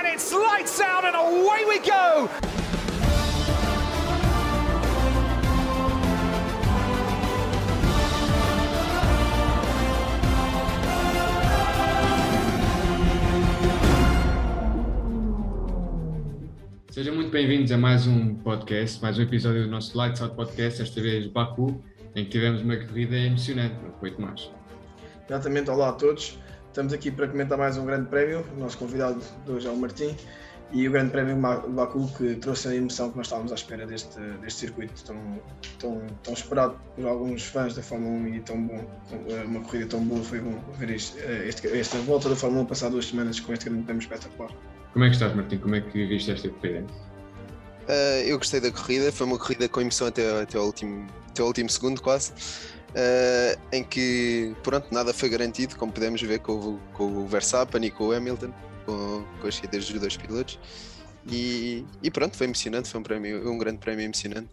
and it's lights out and away we go. Sejam muito bem-vindos a mais um podcast, mais um episódio do nosso Lights Out Podcast, esta vez Baku, em que tivemos uma corrida emocionante, não foi Tomás? Exatamente, olá a todos. Estamos aqui para comentar mais um grande prémio. O nosso convidado de hoje é o Martim e o grande prémio Baku que trouxe a emoção que nós estávamos à espera deste, deste circuito tão, tão, tão esperado por alguns fãs da Fórmula 1 e tão bom, uma corrida tão boa. Foi bom ver este, esta volta da Fórmula 1 passar duas semanas com este grande prémio espetacular. Como é que estás, Martim? Como é que viste esta corrida? Uh, eu gostei da corrida, foi uma corrida com emoção até, até, o, último, até o último segundo, quase. Uh, em que pronto, nada foi garantido, como podemos ver com, com o Verstappen e com o Hamilton, com, com as saídas dos dois pilotos. E, e, pronto, foi emocionante, foi um, prémio, um grande prémio emocionante.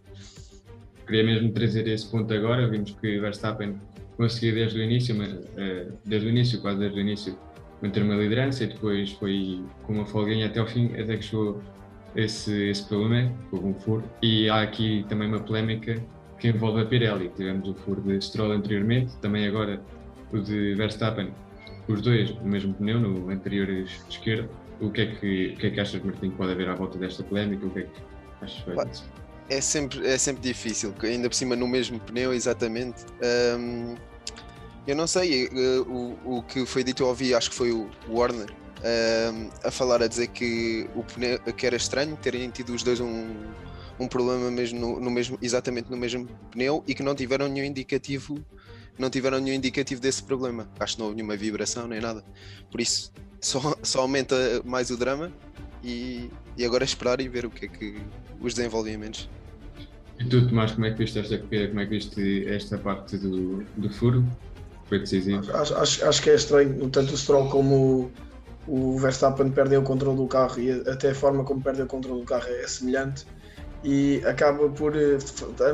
Queria mesmo trazer esse ponto agora, vimos que Verstappen conseguiu desde o início, mas, uh, desde o início, quase desde o início, manter uma liderança e depois foi com uma folguinha até ao fim, até que chegou esse, esse problema, houve um furo. E há aqui também uma polémica que envolve a Pirelli. Tivemos o furo de Stroll anteriormente, também agora o de Verstappen, os dois no mesmo pneu, no anterior esquerdo. O que é que, o que, é que achas, Martim, que pode haver à volta desta polémica? O que é que achas vai? É sempre, é sempre difícil, ainda por cima no mesmo pneu, exatamente. Um, eu não sei, eh, o, o que foi dito, eu ouvi, acho que foi o Warner um, a falar, a dizer que, o pneu, que era estranho terem tido os dois um, um problema mesmo no, no, mesmo, exatamente no mesmo pneu e que não tiveram nenhum indicativo, não tiveram nenhum indicativo desse problema. Acho que não houve nenhuma vibração nem nada. Por isso só, só aumenta mais o drama e, e agora esperar e ver o que é que os desenvolvimentos. E tu, Tomás, como é que viste esta? Como é que viste esta parte do, do furo? Foi decisivo? Acho, acho, acho que é estranho, tanto o Stroll como o, o Verstappen perdem o controle do carro e até a forma como perdem o controle do carro é semelhante e acaba por. Eh,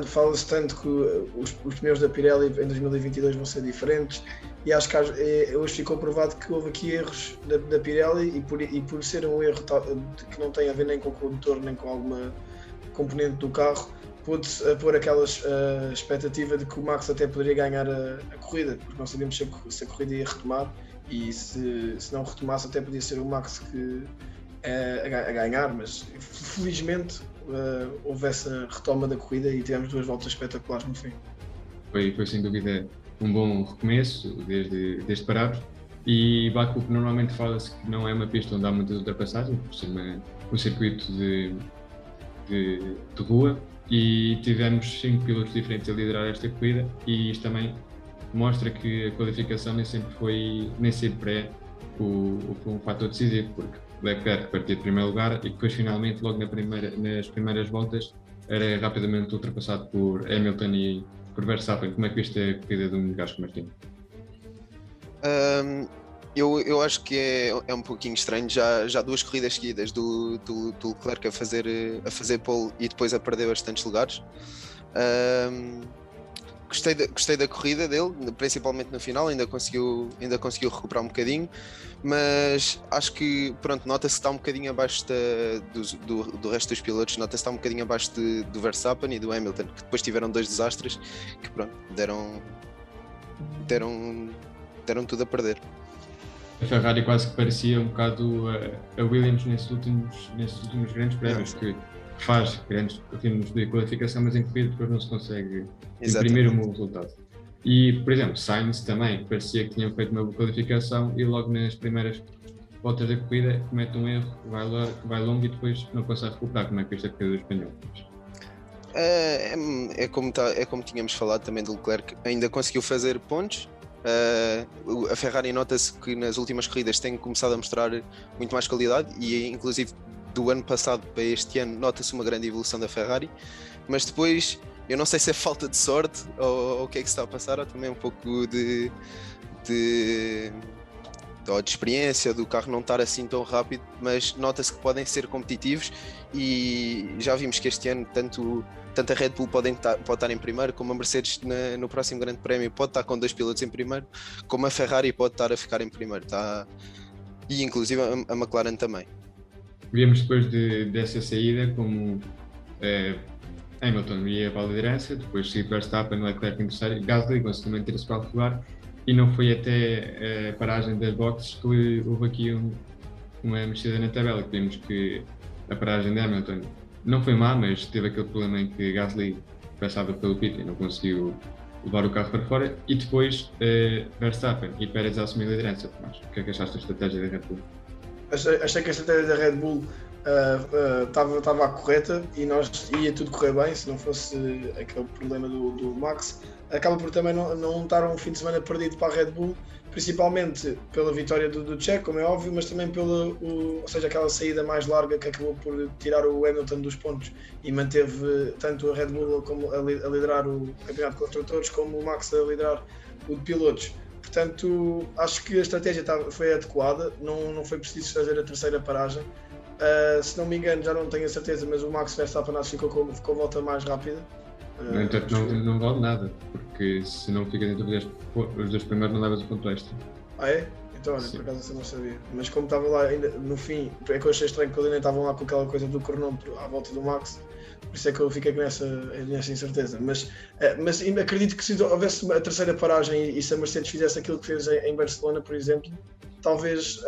fala-se tanto que os, os, pneus da Pirelli em 2022 vão ser diferentes, e acho que é, hoje ficou provado que houve aqui erros da, da Pirelli, e por, e por ser um erro que não tem a ver nem com o condutor nem com alguma componente do carro, pôde pôr aquela uh, expectativa de que o Max até poderia ganhar a, a corrida, porque não sabíamos se a, se a, corrida ia retomar, e se, se não retomasse, até podia ser o Max que. A, a ganhar, mas felizmente uh, houve essa retoma da corrida e tivemos duas voltas espetaculares no fim. Foi, foi sem dúvida um bom recomeço desde, desde parar e Baku normalmente fala-se que não é uma pista onde há muitas ultrapassagens, por ser uma, um circuito de, de, de, rua e tivemos cinco pilotos diferentes a liderar esta corrida e isto também mostra que a qualificação nem sempre foi, nem sempre é o, o, um fator decisivo, porque Leclerc partia de primeiro lugar e depois finalmente logo na primeira, nas primeiras voltas era rapidamente ultrapassado por Hamilton e por Verstappen. Como é que viste a corrida do Gasco Martins? Um, eu, eu acho que é, é um pouquinho estranho, já, já duas corridas seguidas do, do, do Leclerc a fazer, a fazer pole e depois a perder bastantes lugares. Um, gostei, da, gostei da corrida dele, principalmente no final, ainda conseguiu, ainda conseguiu recuperar um bocadinho, mas acho que pronto, nota-se que está um bocadinho abaixo da, do, do, do, resto dos pilotos, nota-se que está um bocadinho abaixo de, do Verstappen e do Hamilton, que depois tiveram dois desastres que pronto, deram, deram, deram tudo a perder. A Ferrari quase que parecia um bocado a, a Williams nesses últimos, nesses últimos grandes prémios, que faz grandes ritmos de qualificação, mas em corrida depois não se consegue Exatamente. imprimir um bom resultado. E, por exemplo, Sainz também parecia que tinham feito uma boa qualificação e logo nas primeiras voltas da corrida comete um erro, vai, lá, vai longo e depois não consegue recuperar. Como é que isto é a corrida dos pneus? É, é, é, como tá, é como tínhamos falado também do Leclerc, ainda conseguiu fazer pontos. Uh, a Ferrari nota-se que nas últimas corridas tem começado a mostrar muito mais qualidade e inclusive do ano passado para este ano nota-se uma grande evolução da Ferrari, mas depois eu não sei se é falta de sorte ou, ou o que é que está a passar, ou também um pouco de, de, de experiência do carro não estar assim tão rápido, mas nota-se que podem ser competitivos e já vimos que este ano tanto, tanto a Red Bull podem estar, pode estar em primeiro, como a Mercedes na, no próximo Grande Prémio pode estar com dois pilotos em primeiro, como a Ferrari pode estar a ficar em primeiro, tá? e inclusive a, a McLaren também. Vimos depois de, dessa saída como uh, Hamilton ia para a liderança, depois seguiu Verstappen, Leclerc em terceiro, Gasly conseguiu manter-se para lugar e não foi até a paragem das boxes que houve aqui um, uma mexida na tabela, que vimos que a paragem de Hamilton não foi má, mas teve aquele problema em que Gasly passava pelo pit e não conseguiu levar o carro para fora e depois uh, Verstappen e Pérez a assumir a liderança. Mas, o que é que achaste da estratégia da Red Bull? Achei, achei que a estratégia da Red Bull estava uh, uh, a correta e nós ia tudo correr bem se não fosse aquele problema do, do Max. Acaba por também não, não estar um fim de semana perdido para a Red Bull, principalmente pela vitória do, do Checo, como é óbvio, mas também pela o, ou seja, aquela saída mais larga que acabou por tirar o Hamilton dos pontos e manteve tanto a Red Bull como a, a liderar o campeonato de construtores como o Max a liderar o de pilotos. Portanto, acho que a estratégia foi adequada, não, não foi preciso fazer a terceira paragem. Uh, se não me engano, já não tenho a certeza, mas o Max Verstappen acho que ficou com, ficou a volta mais rápida. Uh, no entanto, não, não vale nada, porque se não fica dentro dos os dois primeiros, não levas o ponto extra. Ah, é? Então, olha, Sim. por acaso eu não sabia. Mas como estava lá ainda no fim, é que eu achei estranho que eles ainda estavam lá com aquela coisa do cronômetro à volta do Max, por isso é que eu fiquei com essa, nessa incerteza. Mas, eh, mas acredito que se houvesse a terceira paragem e se a Mercedes fizesse aquilo que fez em Barcelona, por exemplo, talvez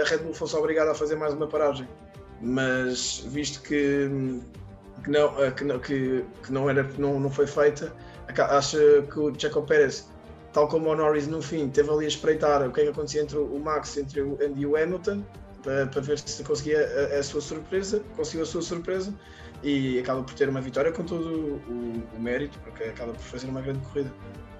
a Red Bull fosse obrigada a fazer mais uma paragem. Mas visto que, que, não, eh, que, não, que, que não, era, não, não foi feita, acho que o Checo Pérez, tal como o Norris no fim, teve ali a espreitar o que é que acontecia entre o Max entre o, e o Hamilton para, para ver se conseguia a, a sua surpresa, conseguiu a sua surpresa e acaba por ter uma vitória com todo o, o, mérito, porque acaba por fazer uma grande corrida.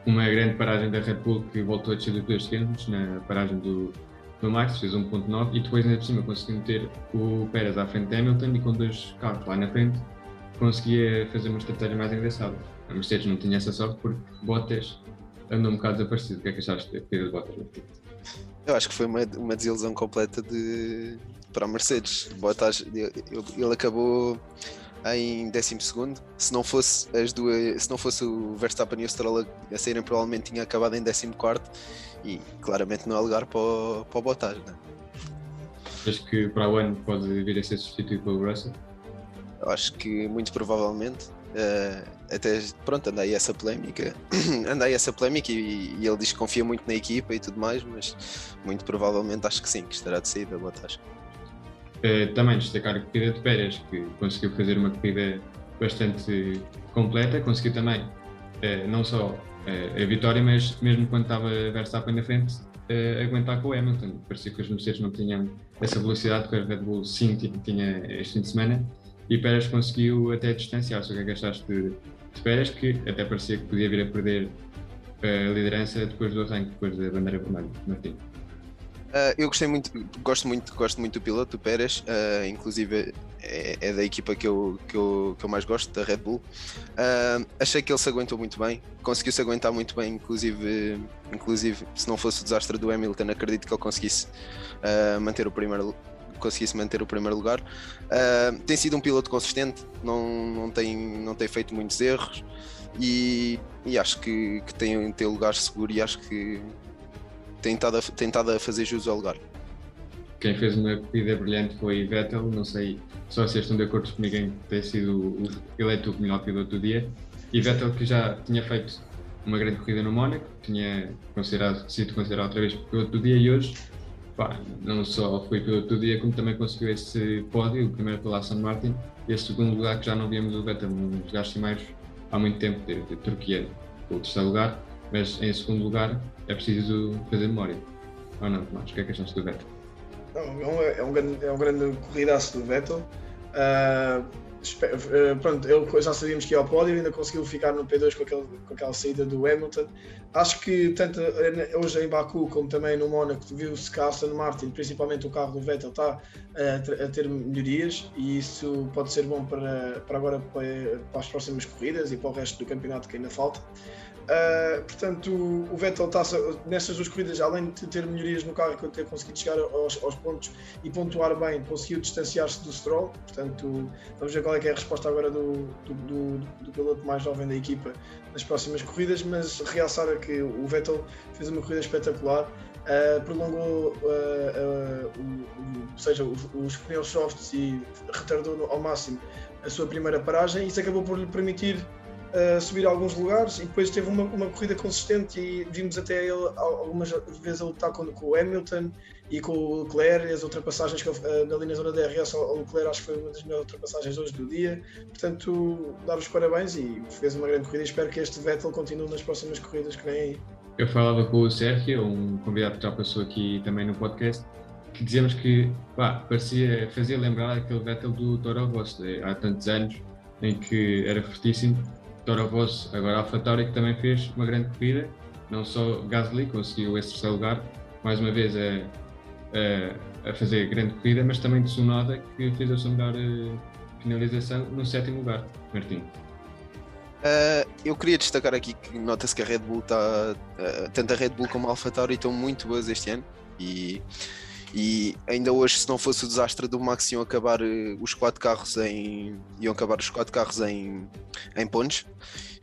Uma grande paragem da Red Bull que voltou a descer de 2 segundos na paragem do, do Max, fez 1.9 e depois ainda por cima conseguiu meter o Pérez à frente de Hamilton e com dois carros lá na frente conseguia fazer uma estratégia mais engraçada. A Mercedes não tinha essa sorte porque Bottas andou um bocado desaparecido. O que é que achaste da corrida de Bottas? Eu acho que foi uma, uma desilusão completa de, para a Mercedes. Bottas, ele, acabou em 12 segundo. Se não fosse as duas, se não fosse o Verstappen e o Stroll a, saírem, provavelmente tinha acabado em 14 quarto e claramente não é lugar para o, para o Bottas, né? Acho que para o ano pode vir a ser substituído pelo Russell? Acho que muito provavelmente. Uh, até pronto, anda aí essa polémica, anda aí essa polémica e, e, ele diz que confia muito na equipa e tudo mais, mas muito provavelmente acho que sim, que estará de saída, Bottas. Uh, também destacar a corrida de Pérez, que conseguiu fazer uma corrida bastante completa, conseguiu também uh, não só a vitória, mas mesmo quando estava Verstappen na frente, aguentar com o Hamilton. Parecia que os Mercedes não tinham essa velocidade que a Red Bull sim tinha este fim de semana e Pérez conseguiu até distanciar-se. O que é que achaste de, Pérez, que até parecia que podia vir a perder a liderança depois do arranque, depois da bandeira vermelha, Martim? Uh, eu gostei muito, gosto muito, gosto muito do piloto, do Pérez, uh, inclusive é, é, da equipa que eu, que, eu, que eu mais gosto, da Red Bull. Uh, achei que ele se aguentou muito bem, conseguiu se aguentar muito bem, inclusive, inclusive se não fosse o desastre do Hamilton, acredito que ele conseguisse manter o primeiro conseguisse manter o primeiro lugar. tem sido um piloto consistente, não, não, tem, não tem feito muitos erros e, e acho que, que tem, tem lugar seguro e acho que tem estado a, a fazer jus ao lugar. Quem fez uma corrida brilhante foi Vettel, não sei se vocês estão de acordo comigo em ter sido o, eleito o melhor piloto do dia. E Vettel que já tinha feito uma grande corrida no Mónaco, tinha considerado, sido considerado outra vez piloto do dia e hoje pá, não só foi piloto do dia, como também conseguiu esse pódio, o primeiro pela Aston Martin, e esse segundo lugar que já não víamos o Vettel nos lugares mais há muito tempo, de, de Turquia, o terceiro lugar, mas em segundo lugar é preciso fazer memória. Ou não, Tomás? O que é que achaste do Vettel? É, um, é, um grande, é um grande corridaço do Vettel. Uh, pronto, ele já sabíamos que ia ao pódio, ainda conseguiu ficar no P2 com, aquele, com aquela saída do Hamilton. Acho que tanto hoje em Baku como também no Mónaco viu-se que a Aston Martin, principalmente o carro do Vettel, está a, a, ter melhorias e isso pode ser bom para, para agora para, para as próximas corridas e para o resto do campeonato que ainda falta. Uh, portanto, o Vettel está nestas duas corridas, além de ter melhorias no carro e ter conseguido chegar aos, aos pontos e pontuar bem, conseguiu distanciar-se do Stroll. Portanto, vamos ver qual é, é a resposta agora do, do, do, do, piloto mais jovem da equipa nas próximas corridas. Mas realçar que o Vettel fez uma corrida espetacular. uh, prolongou uh, seja, os, os pneus softs e retardou ao máximo a sua primeira paragem isso acabou por lhe permitir uh, subir a alguns lugares e depois teve uma, uma corrida consistente e vimos até ele algumas vezes a lutar com, com o Hamilton e com o Leclerc, as ultrapassagens que uh, ali na zona da DRS ao Leclerc acho que foi uma das melhores ultrapassagens hoje do dia, portanto dar os parabéns e fez uma grande corrida espero que este Vettel continue nas próximas corridas que vem aí. Eu falava com o Sérgio, um convidado que já passou aqui também no podcast, que dizemos que pá, parecia, fazia lembrar aquele Vettel do Toro Rosso há tantos anos, em que era fortíssimo Toro Rosso, agora AlphaTauri, que também fez uma grande corrida, não só Gasly conseguiu esse terceiro lugar, mais uma vez a, a, a fazer grande corrida, mas também Tsunoda, que fez a sua melhor uh, finalização no sétimo lugar. Martim. Uh, eu queria destacar aqui que nota-se que a Red Bull está, uh, tanto a Red Bull como a AlphaTauri estão muito boas este ano e e ainda hoje, se não fosse o desastre do Max, iam acabar uh, os quatro carros em. iam acabar os quatro carros em, em pontos.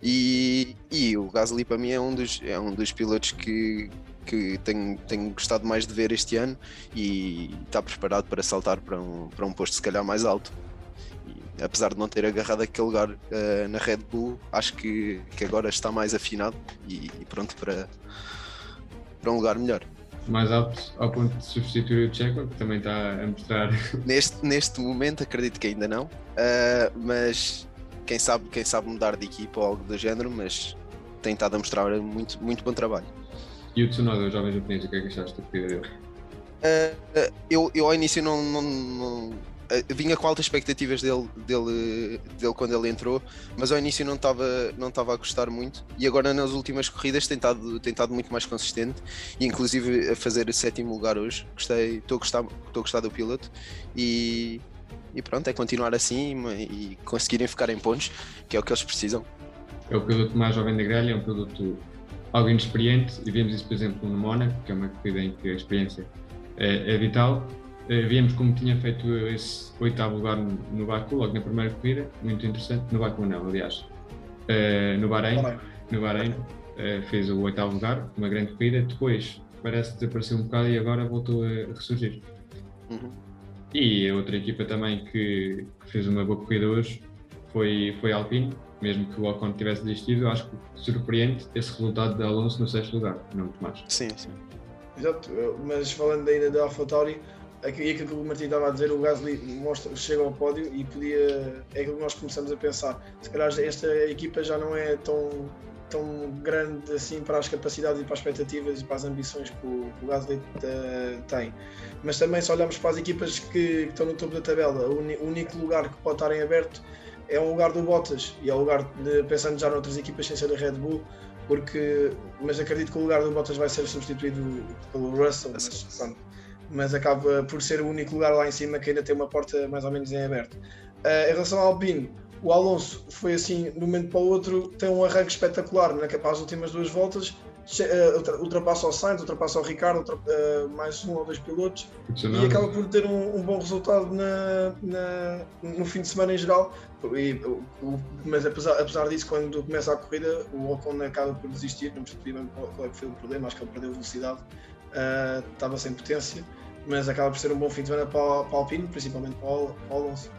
E, e o Gasly para mim é um dos, é um dos pilotos que, que tenho, tenho gostado mais de ver este ano e está preparado para saltar para um, para um posto se calhar mais alto. E, apesar de não ter agarrado aquele lugar uh, na Red Bull, acho que, que agora está mais afinado e, e pronto para, para um lugar melhor mais alto ao ponto de substituir o Checo, que também está a mostrar. Neste, neste momento acredito que ainda não, uh, mas quem sabe, quem sabe mudar de equipa ou algo do género, mas tem estado a mostrar muito, muito bom trabalho. E o Tsunoda, o jovem japonês, o que é que achaste da corrida dele? Uh, eu, eu ao início não, não, não vinha com altas expectativas dele, dele, dele quando ele entrou, mas ao início não estava não estava a gostar muito. E agora nas últimas corridas tem estado, muito mais consistente. E inclusive a fazer o sétimo lugar hoje. Gostei, estou a gostar, estou do piloto. E, e pronto, é continuar assim e conseguirem ficar em pontos, que é o que eles precisam. É o piloto mais jovem da grelha, é um piloto algo inexperiente e vemos isso, por exemplo, no Mónaco, que é uma corrida em que a experiência é, é vital víamos como tinha feito esse oitavo lugar no, no Baku, logo na primeira corrida, muito interessante. No Baku não, aliás. Uh, no Bahrein, no Bahrein uh, fez o oitavo lugar, uma grande corrida. Depois parece que desapareceu um bocado e agora voltou a, ressurgir. Uhum. E a outra equipa também que, que, fez uma boa corrida hoje foi, foi a Alpine, mesmo que o Ocon tivesse desistido, acho que surpreende esse resultado de Alonso no sexto lugar, não muito mais. Sim, sim. Exato, mas falando ainda da AlphaTauri, e aquilo que o Martim estava a dizer, o Gasly mostra, chega ao pódio e podia. É aquilo que nós começamos a pensar. Se calhar esta equipa já não é tão, tão grande assim para as capacidades e para as expectativas e para as ambições que o, que o Gasly uh, tem. Mas também, se olharmos para as equipas que, que estão no topo da tabela, o, o, único lugar que pode estar em aberto é o lugar do Bottas e é o lugar, de, pensando já noutras equipas sem ser a Red Bull. Porque, mas acredito que o lugar do Bottas vai ser substituído pelo Russell. Mas, pronto, mas acaba por ser o único lugar lá em cima que ainda tem uma porta mais ou menos em aberto. Uh, em relação ao Alpine, o Alonso foi assim, de um momento para o outro, tem um arranque espetacular na para as últimas duas voltas, uh, ultrapassa o Sainz, ultrapassa o Ricardo, ultra, uh, mais um ou dois pilotos e acaba por ter um, um bom resultado na, na, no fim de semana em geral. E, mas apesar, apesar disso, quando começa a corrida, o Ocon acaba por desistir, não percebi bem qual é que foi o problema, acho que ele perdeu velocidade, estava sem potência mas acaba por ser um bom fim de semana para, para a Alpine, principalmente para o, para o Alonso.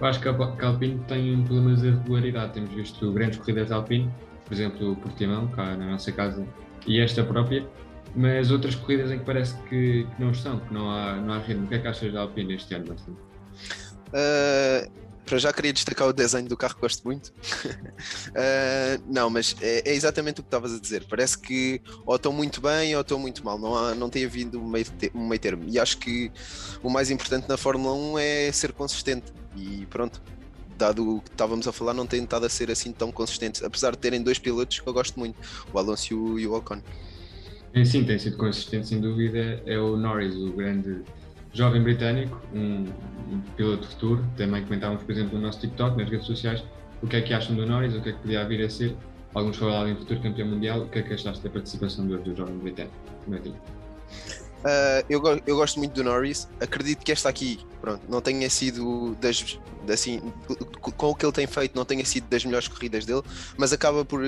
Eu acho que a, que a Alpine tem problemas de regularidade. Temos visto grandes corridas da Alpine, por exemplo, o Portimão, cá na nossa casa, e esta própria, mas outras corridas em que parece que, que não estão, que não há, não há ritmo. O que é que achas da Alpine este ano, Marcelo? Uh, para já queria destacar o desenho do carro que gosto muito. uh, não, mas é, é, exatamente o que estavas a dizer. Parece que ou estão muito bem ou estão muito mal. Não, há, não tem havido um meio, meio termo. E acho que o mais importante na Fórmula 1 é ser consistente. E pronto, dado o que estávamos a falar, não tem estado a ser assim tão consistente. Apesar de terem dois pilotos que eu gosto muito, o Alonso e o, e o Ocon. Sim, tem sido consistente, sem dúvida. É o Norris, o grande jovem britânico, um, um piloto futuro. Também comentávamos, por exemplo, no nosso TikTok, nas redes sociais, o que é que acham do Norris, o que é que podia vir a ser. Alguns falaram em futuro campeão mundial. O que é que achaste da participação do, do jovem britânico? Uh, eu, eu, gosto muito do Norris. Acredito que esta aqui, pronto, não tenha sido das assim, com o que ele tem feito, não tenha sido das melhores corridas dele, mas acaba por,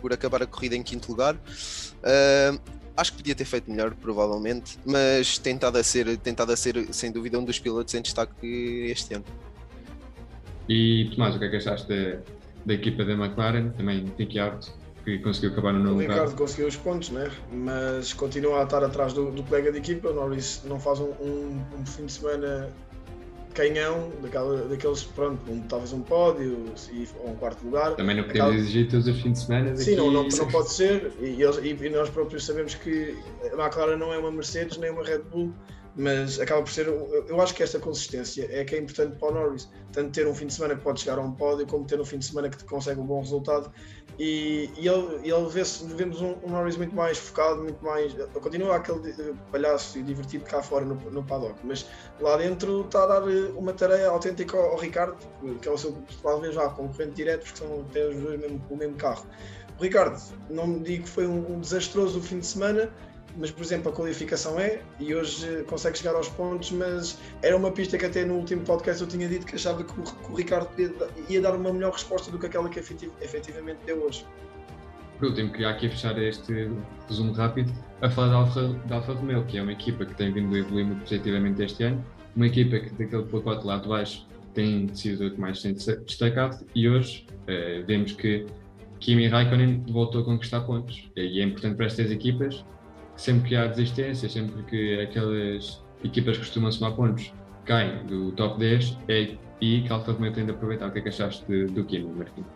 por acabar a corrida em quinto lugar. Uh, acho que podia ter feito melhor, provavelmente, mas tentado a ser, tentado a ser sem dúvida, um dos pilotos em destaque este ano. E Tomás, o que é que achaste da, da equipa da McLaren? Também Ricciardo, que conseguiu acabar no novo lugar. O Ricardo conseguiu os pontos, né? mas continua a estar atrás do, do colega de equipa. O Norris não faz um, um, um fim de semana canhão, daquela, daqueles, pronto, um, talvez um pódio ou um quarto lugar. Também não podemos Aquela... exigir todos os fins de semana. Sim, não, não, não, pode ser. E, e, e, nós próprios sabemos que a McLaren não é uma Mercedes nem uma Red Bull mas acaba por ser. Eu acho que esta consistência é que é importante para o Norris. Tanto ter um fim de semana que pode chegar a um pódio, como ter um fim de semana que consegue um bom resultado. E, e ele, ele vê-se, vemos um, um, Norris muito mais focado, muito mais. Continua aquele palhaço e divertido cá fora no, no paddock, mas lá dentro está a dar uma tarefa autêntica ao, ao Ricardo, que é o seu, talvez já concorrente direto, porque são até os dois mesmo, o mesmo carro. O Ricardo, não me digo que foi um, um desastroso fim de semana mas por exemplo a qualificação é e hoje consegue chegar aos pontos, mas era uma pista que até no último podcast eu tinha dito que achava que o, Ricardo ia dar uma melhor resposta do que aquela que efetiv, efetivamente deu hoje. Último, queria aqui fechar este resumo rápido a falar da Alfa, da Alfa Romeo, que é uma equipa que tem vindo a evoluir muito positivamente este ano, uma equipa que daquele pacote lá de baixo tem sido o que mais tem destacado e hoje eh, vemos que Kimi Raikkonen voltou a conquistar pontos e é importante para estas equipas sempre que há desistência, sempre que aquelas equipas que costumam somar pontos caem do top 10, é e que Romeo tem de aproveitar. O que é que achaste do Kimi, Marquinhos?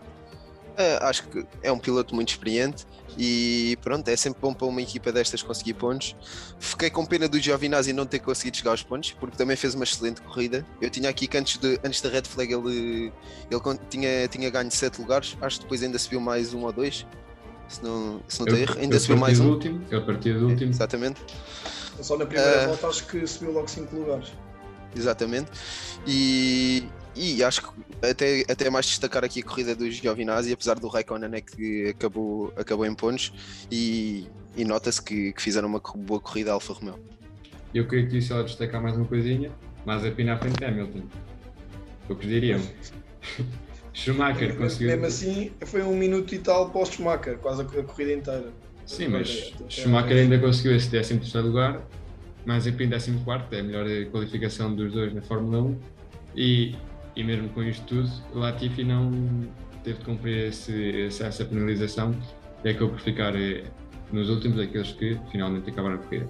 Uh, acho que é um piloto muito experiente e pronto, é sempre bom para uma equipa destas conseguir pontos. Fiquei com pena do Giovinazzi não ter conseguido chegar aos pontos, porque também fez uma excelente corrida. Eu tinha aqui que antes, de, antes da Red Flag ele, ele tinha, tinha ganho 7 lugares, acho que depois ainda subiu mais um ou dois se não, se não eu, erro. Ainda subiu mais um. Último, eu parti do último. Exatamente. Só na primeira uh, volta acho que subiu logo 5 lugares. Exatamente. E, e acho que até, até mais destacar aqui a corrida do Giovinazzi, apesar do Raikkonen né, que acabou, acabou em pontos e, e nota-se que, que, fizeram uma boa corrida Alfa Romeo. Eu queria que só destacar mais uma coisinha, mas a pina à frente é Hamilton. Poucos diriam. Schumacher conseguiu. Mesmo assim, foi um minuto e tal para o Schumacher, quase a corrida inteira. Sim, mas Schumacher ainda conseguiu esse 13 lugar, mais em 14, é a melhor qualificação dos dois na Fórmula 1. E, e mesmo com isto tudo, Latifi não teve de cumprir esse, essa penalização e acabou por ficar eh, nos últimos aqueles que finalmente acabaram a corrida.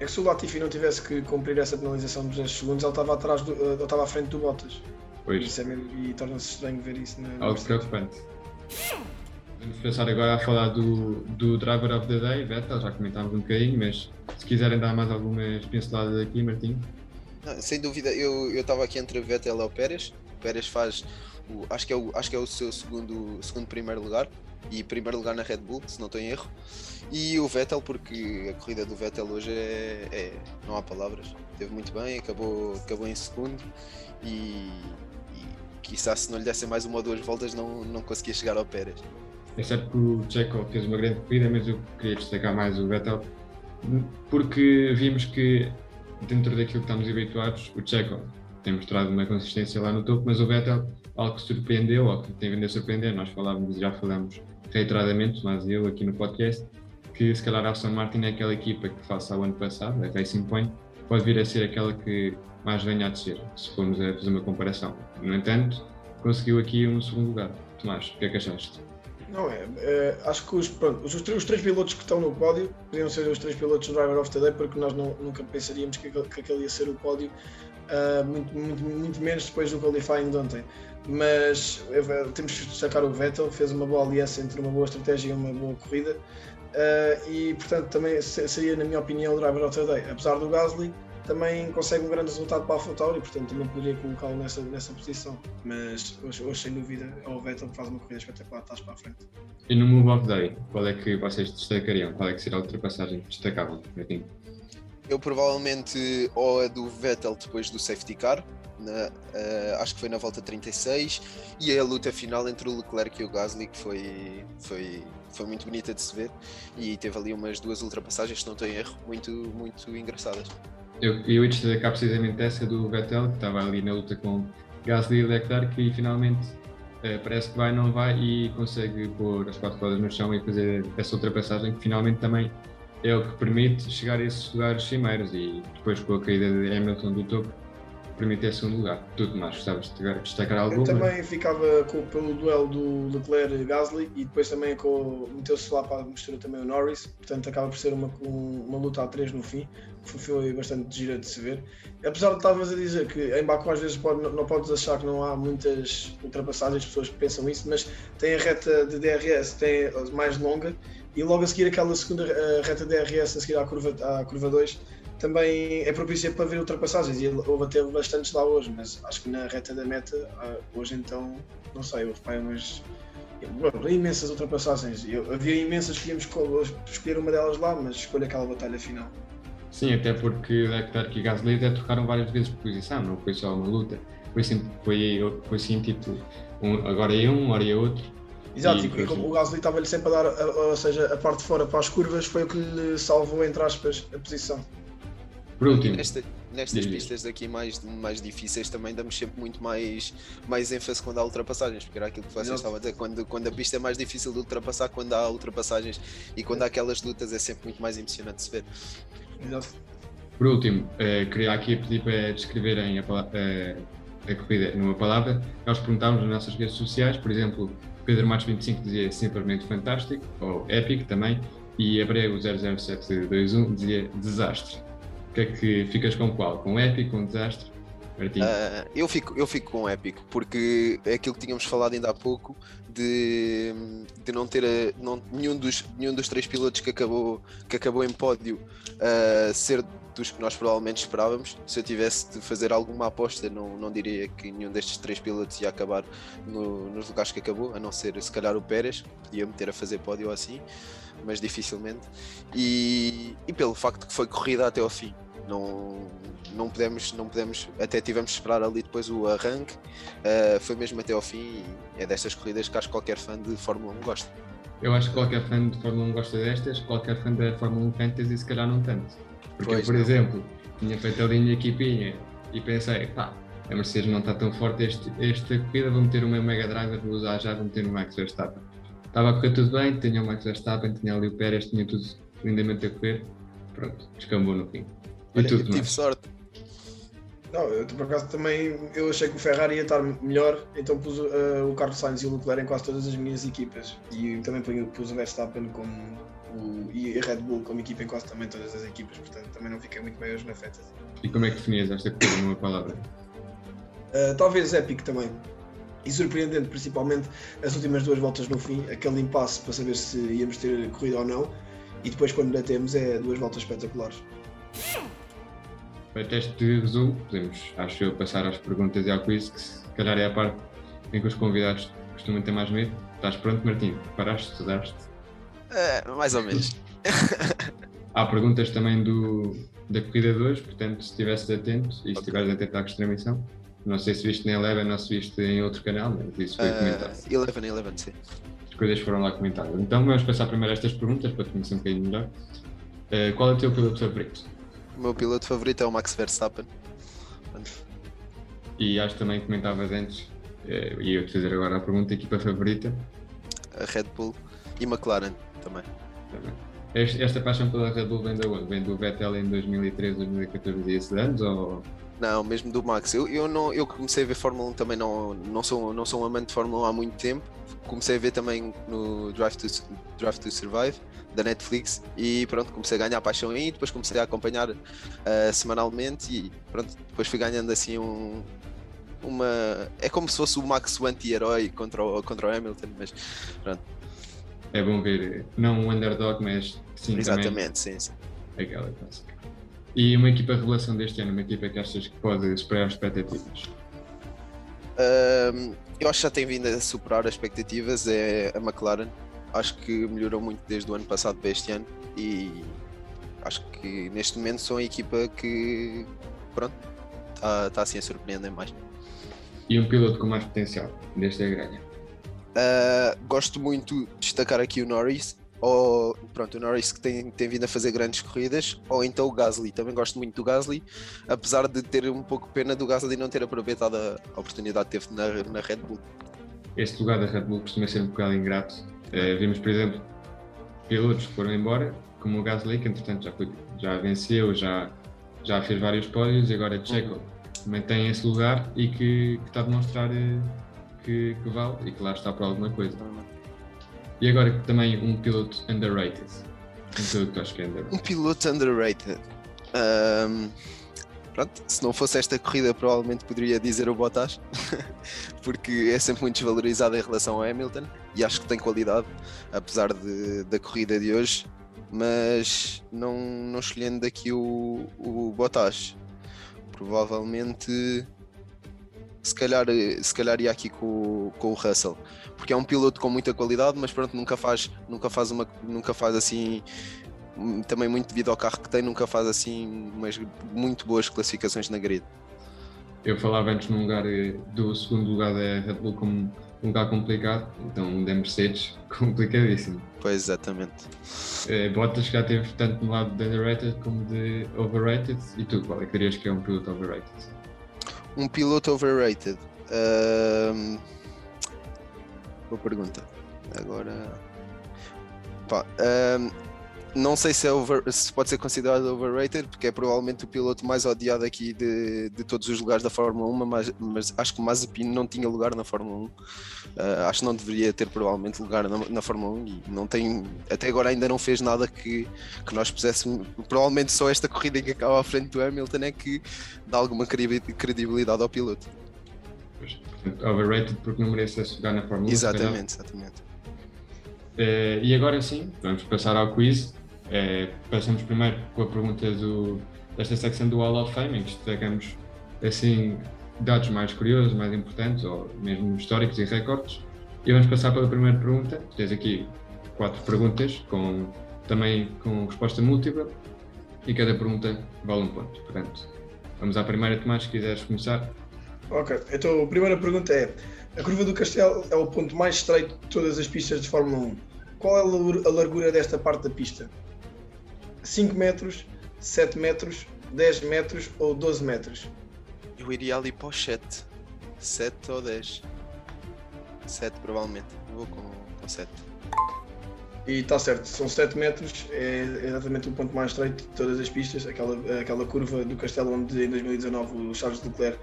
É que se o Latifi não tivesse que cumprir essa penalização dos 10 segundos, ele estava, atrás do, eh, ele estava à frente do Bottas. Pois. Isso é mesmo, e torna-se estranho ver isso na. Algo preocupante. Vamos passar agora a falar do, do Driver of the Day, Vettel, já comentámos um bocadinho, mas se quiserem dar mais algumas pinceladas aqui, Martim. sem dúvida, eu estava aqui entre Vettel e o Pérez. O Pérez faz, o, acho, que é o, acho que é o seu segundo, segundo primeiro lugar e primeiro lugar na Red Bull, se não estou em erro. E o Vettel, porque a corrida do Vettel hoje é, é não há palavras. Teve muito bem, acabou, acabou em segundo e, Quizá se não lhe dessem mais uma ou duas voltas não, não conseguia chegar ao Pérez. Certo que o Checo fez uma grande corrida, mas eu queria destacar mais o Vettel, porque vimos que dentro daquilo que estamos habituados, o Checo tem mostrado uma consistência lá no topo, mas o Vettel, algo que surpreendeu, ou que tem vindo a surpreender, nós falávamos, já falamos reiteradamente, mas eu aqui no podcast, que se calhar a Aston Martin é aquela equipa que face ao ano passado, a Racing Point, pode vir a ser aquela que mais venha a descer, se formos a fazer uma comparação. No entanto, conseguiu aqui um segundo lugar. Tomás, o que é que achaste? Não é, é acho que os, pronto, os, os, três pilotos que estão no pódio podiam ser os três pilotos do Driver of the Day, porque nós não, nunca pensaríamos que, que aquele ia ser o pódio, uh, muito, muito, muito menos depois do qualifying de ontem. Mas temos que destacar o Vettel, fez uma boa aliança entre uma boa estratégia e uma boa corrida. Uh, e portanto também seria, na minha opinião, o driver of the day. Apesar do Gasly, também consegue um grande resultado para a AlphaTauri, portanto também poderia colocá-lo nessa, nessa posição. Mas hoje, hoje, sem dúvida, é o Vettel que faz uma corrida espetacular, estás para a frente. E no Move of Day, qual é que vocês destacariam? Qual é que seria a ultrapassagem que destacavam? Eu provavelmente ou a do Vettel depois do safety car, na, uh, acho que foi na volta 36, e a luta final entre o Leclerc e o Gasly, que foi, foi foi muito bonita de se ver e teve ali umas duas ultrapassagens, se não tenho erro, muito, muito engraçadas. Eu, eu ia destacar precisamente essa do Vettel, que estava ali na luta com Gasly e Leclerc e finalmente eh, parece que vai, não vai e consegue pôr as quatro rodas no chão e fazer essa ultrapassagem que finalmente também é o que permite chegar a esses lugares cimeiros e depois com a caída de Hamilton do topo permite esse segundo lugar. Tudo mais, gostavas de destacar algo? Eu também ficava com, pelo duelo do Leclerc-Gasly e depois também com, meteu-se lá para a mistura também o Norris, portanto acaba por ser uma, uma luta a três no fim, foi bastante gira de se ver. Apesar de estavas a dizer que em Baku às vezes pode, não podes achar que não há muitas ultrapassagens, as pessoas pensam isso, mas tem a reta de DRS, tem mais longa e logo a seguir aquela segunda reta de DRS a seguir à curva, à curva 2 também é propícia para ver ultrapassagens e houve até bastantes lá hoje, mas acho que na reta da meta, ah, hoje então, não sei, houve pai umas imensas ultrapassagens. Eu, havia imensas que íamos escolher uma delas lá, mas escolho aquela batalha final. Sim, até porque Leclerc e Gasly até trocaram várias vezes de posição, não foi só uma luta, foi sempre foi, foi assim título. Um, agora é um, agora é outro. Exato, e, e como o Gasly estava-lhe sempre a dar, ou seja, a parte de fora para as curvas, foi o que lhe salvou, entre aspas, a posição. Por último. Nesta, nestas pistas daqui mais, mais difíceis também damos sempre muito mais, mais ênfase quando há ultrapassagens, porque era aquilo que vocês estavam a dizer, quando, quando a pista é mais difícil de ultrapassar, quando há ultrapassagens e quando há aquelas lutas é sempre muito mais emocionante de se ver. Exato. Por último, eh, queria aqui pedir para descreverem a, eh, a corrida numa palavra. Nós perguntámos nas nossas redes sociais, por exemplo, Pedro Matos 25 dizia simplesmente fantástico, ou épico também, e Abrego 00721 dizia desastre que é que ficas com qual? Com épico, com desastre? Uh, eu, fico, eu fico com épico, porque é aquilo que tínhamos falado ainda há pouco de, de não ter a, não, nenhum, dos, nenhum dos três pilotos que acabou, que acabou em pódio uh, ser dos que nós provavelmente esperávamos. Se eu tivesse de fazer alguma aposta, não, não diria que nenhum destes três pilotos ia acabar no, nos lugares que acabou, a não ser se calhar o Pérez, ia meter a fazer pódio assim, mas dificilmente. E, e pelo facto que foi corrida até ao fim não, não podemos, não podemos, até tivemos de esperar ali depois o arranque, uh, foi mesmo até ao fim e é destas corridas que acho que qualquer fã de Fórmula 1 gosta. Eu acho que qualquer fã de Fórmula 1 gosta destas, qualquer fã da Fórmula 1 Fantasy se calhar não tanto. Porque pois eu, por não. exemplo, tinha feito ali a minha equipinha e pensei, pá, a Mercedes não está tão forte este, esta corrida, vou meter o meu Mega Driver, vou usar já, vou meter o Max Verstappen. Estava a correr tudo bem, tinha o Max Verstappen, tinha ali o Pérez, tinha tudo lindamente a correr, pronto, descambou no fim. Olha, eu tive sorte. Não, eu por acaso também eu achei que o Ferrari ia estar melhor, então pus uh, o Carlos Sainz e o Leclerc em quase todas as minhas equipas. E também pus o Verstappen como o, e a Red Bull como equipa em quase também todas as equipas, portanto também não fiquei muito bem hoje na Fantasy. E como é que definias esta coisa numa palavra? Uh, talvez épico também. E surpreendente, principalmente as últimas duas voltas no fim, aquele impasse para saber se íamos ter corrida ou não, e depois quando batemos é duas voltas espetaculares. Para teste de resumo, podemos, acho eu, passar às perguntas e ao quiz, que se calhar é a parte em que os convidados costumam ter mais medo. Estás pronto, Martim? Preparaste? Estudaste? É, mais ou menos. Há perguntas também do, da corrida de hoje, portanto, se estivesse atento e se estiveres atento à extremação, não sei se viste na Eleven ou se viste em outro canal, mas isso foi uh, comentado. Eleven, Eleven, sim. As coisas foram lá comentadas. Então vamos passar primeiro estas perguntas para te conhecer um bocadinho melhor. Uh, qual é o teu piloto favorito? O meu piloto favorito é o Max Verstappen. E acho que também comentavas antes, e eu te fazer agora a pergunta: equipa favorita? A Red Bull e McLaren também. Esta paixão pela Red Bull vem onde? Vem do Vettel em 2013, 2014 e esses anos? Ou... Não, mesmo do Max. Eu, eu, não, eu comecei a ver Fórmula 1 também, não, não, sou, não sou um amante de Fórmula 1 há muito tempo. Comecei a ver também no Drive to, Drive to Survive da Netflix e pronto, comecei a ganhar paixão aí, depois comecei a acompanhar uh, semanalmente e pronto, depois fui ganhando assim um, uma. É como se fosse o Max o anti-herói contra o, contra o Hamilton, mas pronto. É bom ver, não um underdog, mas sim. Exatamente, sim, sim. Aquela clássica. E uma equipa revelação deste ano, uma equipa que achas que pode superar as expectativas? Um, eu acho que já tem vindo a superar as expectativas, é a McLaren acho que melhorou muito desde o ano passado para este ano e acho que neste momento são a equipa que pronto está tá assim a surpreender mais. E um piloto com mais potencial desta grelha? Uh, gosto muito de destacar aqui o Norris, ou pronto, o Norris que tem, tem vindo a fazer grandes corridas, ou então o Gasly. Também gosto muito do Gasly, apesar de ter um pouco pena do Gasly não ter aproveitado a oportunidade que teve na, na Red Bull. Este lugar da Red Bull costuma ser um bocado ingrato Uh, vimos, por exemplo, pilotos que foram embora, como o Gasly, que entretanto já, foi, já venceu, já, já fez vários pódios e agora Checo mantém esse lugar e que, que está a demonstrar eh, que, que vale e que lá está para alguma coisa. E agora também um piloto underrated. Um piloto que acho que é underrated. Um piloto underrated. Ahm, pronto, se não fosse esta corrida, provavelmente poderia dizer o Bottas, porque é sempre muito desvalorizado em relação ao Hamilton e acho que tem qualidade, apesar de, da corrida de hoje. Mas não, não escolhendo daqui o, o Bottas, provavelmente se calhar, se calhar ia aqui com, com o Russell, porque é um piloto com muita qualidade, mas pronto, nunca faz, nunca faz uma, nunca faz assim, também muito devido ao carro que tem, nunca faz assim umas muito boas classificações na grid. Eu falava antes num lugar eh, do segundo lugar da Red Bull como um lugar complicado, então um da Mercedes complicadíssimo. Pois exatamente. Eh, Bottas já teve tanto no lado de underrated como de overrated. E tu, qual é que dirias que é um piloto overrated? Um piloto overrated. Ahm, Boa pergunta. Agora. Pá, não sei se, é over- se pode ser considerado overrated, porque é provavelmente o piloto mais odiado aqui de, de todos os lugares da Fórmula 1, mas, mas acho que o Mazepin não tinha lugar na Fórmula 1. Ah, acho que não deveria ter provavelmente lugar na, na Fórmula 1 e não tem, até agora ainda não fez nada que, que nós puséssemos. Provavelmente só esta corrida que acaba à frente do Hamilton é que dá alguma credi- credibilidade ao piloto. Pois, portanto, overrated porque não merece esse lugar na Fórmula 1. se calhar. Exatamente, exatamente. Eh, e agora sim, vamos passar ao quiz. Eh, passamos primeiro com a pergunta do, desta secção do Hall of Fame, em que destacamos assim, dados mais curiosos, mais importantes, ou mesmo históricos e recordes. E vamos passar pela primeira pergunta. Tens aqui quatro perguntas, com, também com resposta múltipla, e cada pergunta vale um ponto. Portanto, vamos à primeira, Tomás, se quiseres começar. Ok, então a primeira pergunta é: a curva do Castelo é o ponto mais estreito de todas as pistas de Fórmula 1. Qual é a largura desta parte da pista? 5 metros, 7 metros, 10 metros ou 12 metros? Eu iria ali para os 7. 7 ou 10. 7 provavelmente. Vou com, com 7. E está certo, são 7 metros, é exatamente o ponto mais estreito de todas as pistas, aquela, aquela curva do Castelo onde em 2019 o Charles Leclerc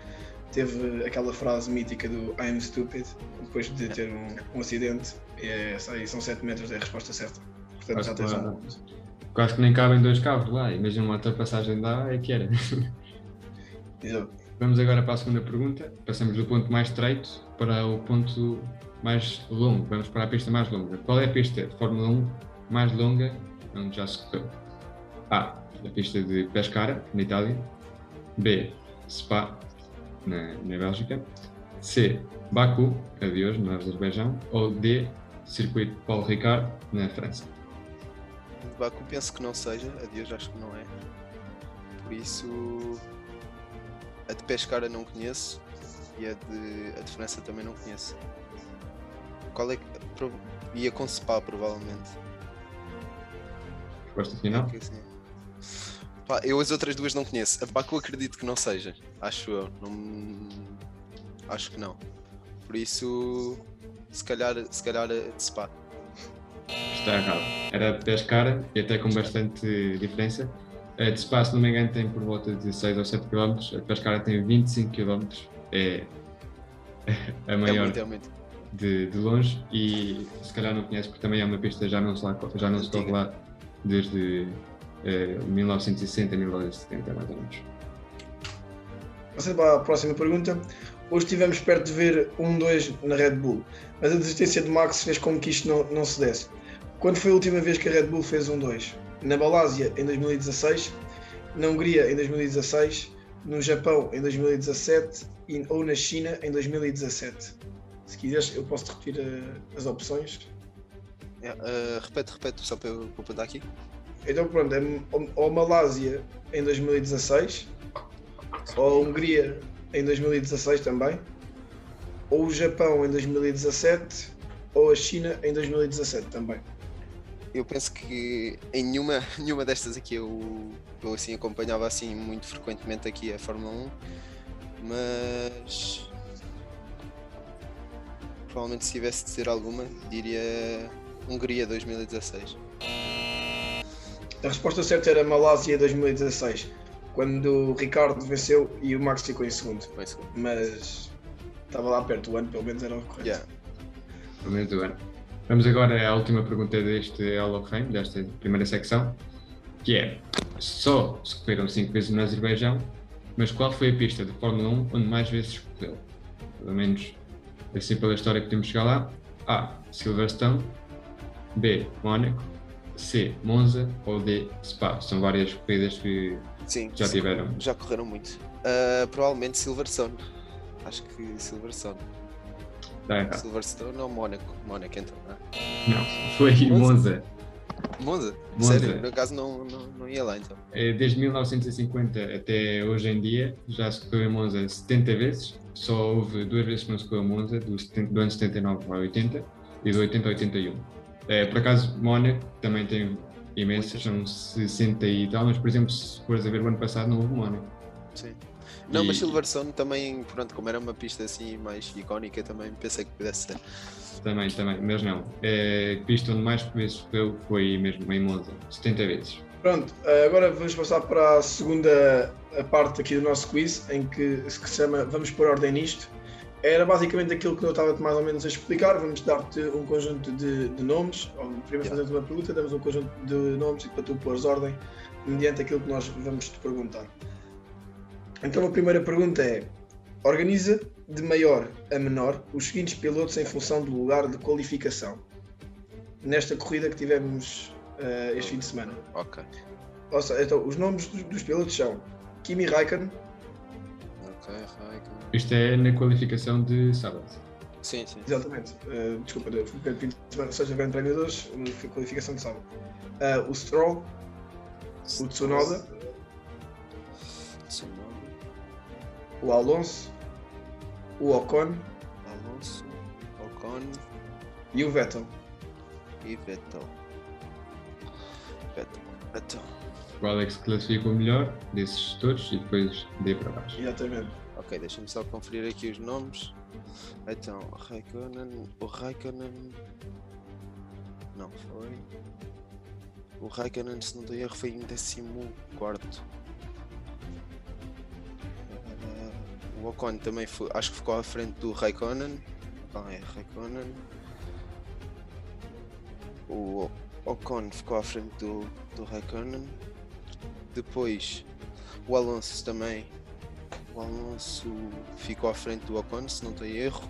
teve aquela frase mítica do I'm stupid, depois de ter um, um acidente, é, aí são 7 metros, é a resposta certa. Portanto, já tens um ponto. Quase que nem cabem dois carros lá, imagina uma ultrapassagem lá, é que era. Exato. Vamos agora para a segunda pergunta. Passamos do ponto mais estreito para o ponto mais longo. Vamos para a pista mais longa. Qual é a pista de Fórmula 1 mais longa onde já se correu? A. A pista de Pescara, na Itália. B. Spa, na, na Bélgica. C. Baku, a de hoje, no Azerbaijão. Ou D. Circuito Paulo Ricard, na França. De Baku penso que não seja. A de hoje acho que não é. Por isso. A de Pescara não conheço. E a de, a de França também não conheço. Qual é que. prov- Ia com Spa provavelmente. Resposta final? Que assim- Pá, eu as outras duas não conheço. A Baku acredito que não seja. Acho eu. Não... Acho que não. Por isso, se calhar, se calhar a de Spa. Está errado. Era Pescara e até com bastante diferença. A de Spa, se não me engano, tem por volta de 6 ou 7 km. A de Pescara tem 25 km. É a É maior muito, é muito. de, de longe e se calhar não conhece porque também é uma pista já não se, lá, já não se corre lá desde eh, 1960, 1970 mais ou menos. Passando para a próxima pergunta. Hoje estivemos perto de ver um 2 na Red Bull, mas a desistência de Max fez com que isto não, não se desse. Quando foi a última vez que a Red Bull fez um 2? Na Malásia em 2016, na Hungria em 2016, no Japão em 2017 e, ou na China em 2017. Se quiseres, eu posso repetir eh, as opções. Yeah, uh, repete, repete, só para eu apontar aqui. Então, pronto, é ou- ou Malásia em 2016, ou a Hungria em 2016 também, ou o Japão em 2017, ou a China em 2017 também. Eu penso que em nenhuma, nenhuma destas aqui eu, eu assim acompanhava assim muito frequentemente aqui a Fórmula 1, mas provavelmente se tivesse de dizer alguma, diria Hungria 2016. A resposta certa era Malásia 2016, quando o Ricardo venceu e o Max ficou em segundo. Foi segundo. Mas estava lá perto, o ano pelo menos era o correto. Yeah. pelo menos do ano. Vamos agora à última pergunta deste Hall of Fame, desta primeira secção, que é: só se correram 5 vezes no Azerbaijão, mas qual foi a pista de Fórmula 1 onde mais vezes correu? Pelo menos assim pela história que temos de chegar lá. A. Silverstone. B. Mónaco. C. Monza. Ou D. Spa. São várias corridas que Sim, já tiveram. já correram muito. Ah, provavelmente Silverstone. Acho que Silverstone. Errado. Silverstone ou Mónaco? Mónaco então, não é? Não, foi Monza? Monza. Monza? Sério, no caso não, não, não ia lá então. Eh, Desde 1950 até hoje em dia já se correu em Monza 70 vezes, só houve duas vezes que não se correu em Monza, do, 70 do ano 79 ao 80 e do 80 ao 81. Eh, por acaso, Mónaco também tem imensas, são 60 e tal, mas por exemplo, se fores a ver o ano passado, não houve Mónaco. Sim. Não, mas E- Silverstone também, pronto, como era uma pista assim mais icónica, também pensei que pudesse ser. Também, também, mas não. Eh, A pista onde mais vezes correu foi mesmo em Monza, 70 vezes. Pronto, eh, agora vamos passar para a segunda parte aqui do nosso quiz, em que se que se chama Vamos pôr ordem nisto. Era basicamente aquilo que eu estava mais ou menos a explicar. Vamos dar-te um conjunto de, de nomes. Primeiro fazemos uma pergunta, damos um conjunto de nomes e para tu pôres ordem mediante aquilo que nós vamos te perguntar. Então a primeira pergunta é: organiza de maior a menor os seguintes pilotos em função do lugar de qualificação nesta corrida que tivemos eh, este fim de semana. Ok. Ou seja, então, os nomes dos, dos pilotos são Kimi Raikkonen. Isto é na qualificação de sábado. Sim, sim. exatamente, eh, desculpa, de ou seja, Grande Prémio 2, foi qualificação de sábado. Eh, o Stroll, o Tsunoda, Tsunoda, o Alonso, o Ocon Alonso, Ocon e o Vettel. e Vettel. Vettel. Vettel. Qual é que se classifica o melhor desses todos e depois dê para baixo. Exatamente. Ok, deixa-me só conferir aqui os nomes. Então, Raikkonen. O Raikkonen. Não foi. O Raikkonen, se não estou erro, foi em 14. O Ocon também foi. Acho que ficou à frente do Raikkonen. Ah, é Raikkonen. O Ocon ficou à frente do, do Raikkonen. Depois, o Alonso também o Alonso ficou à frente do Ocon, se não estou em erro.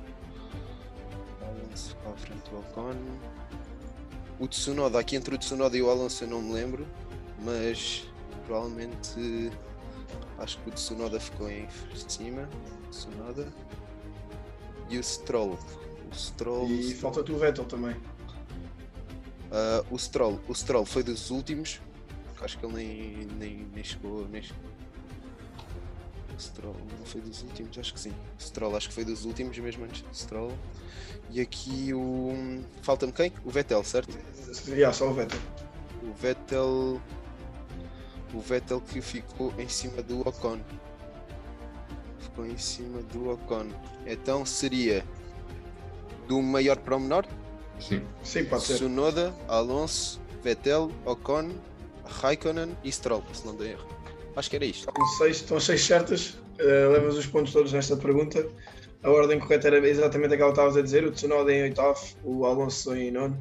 O Alonso ficou à frente do Ocon. O Tsunoda, aqui entre o Tsunoda e o Alonso eu não me lembro, mas provavelmente acho que o Tsunoda ficou em cima. Tsunoda. E o Stroll. O Stroll. E falta-te o Vettel também. Ah, o Stroll. O Stroll foi dos últimos. Porque Acho que ele nem, nem, nem chegou. Nem Stroll não foi dos últimos, acho que sim. O Stroll acho que foi dos últimos, mesmo antes do Stroll. E aqui o. Falta-me quem? O Vettel, certo? Já, só o Vettel. O Vettel. O Vettel que ficou em cima do Ocon. Ficou em cima do Ocon. Então seria do maior para o menor? Sim. Sim, pode ser. Tsunoda, Alonso, Vettel, Ocon, Raikkonen e Stroll, se não der erro. Acho que era isto. Estão seis, estão seis certas, eh, levas os pontos todos nesta pergunta. A ordem correta era exatamente aquela que estavas a dizer: o Tsunoda em oitavo, o Alonso em nono,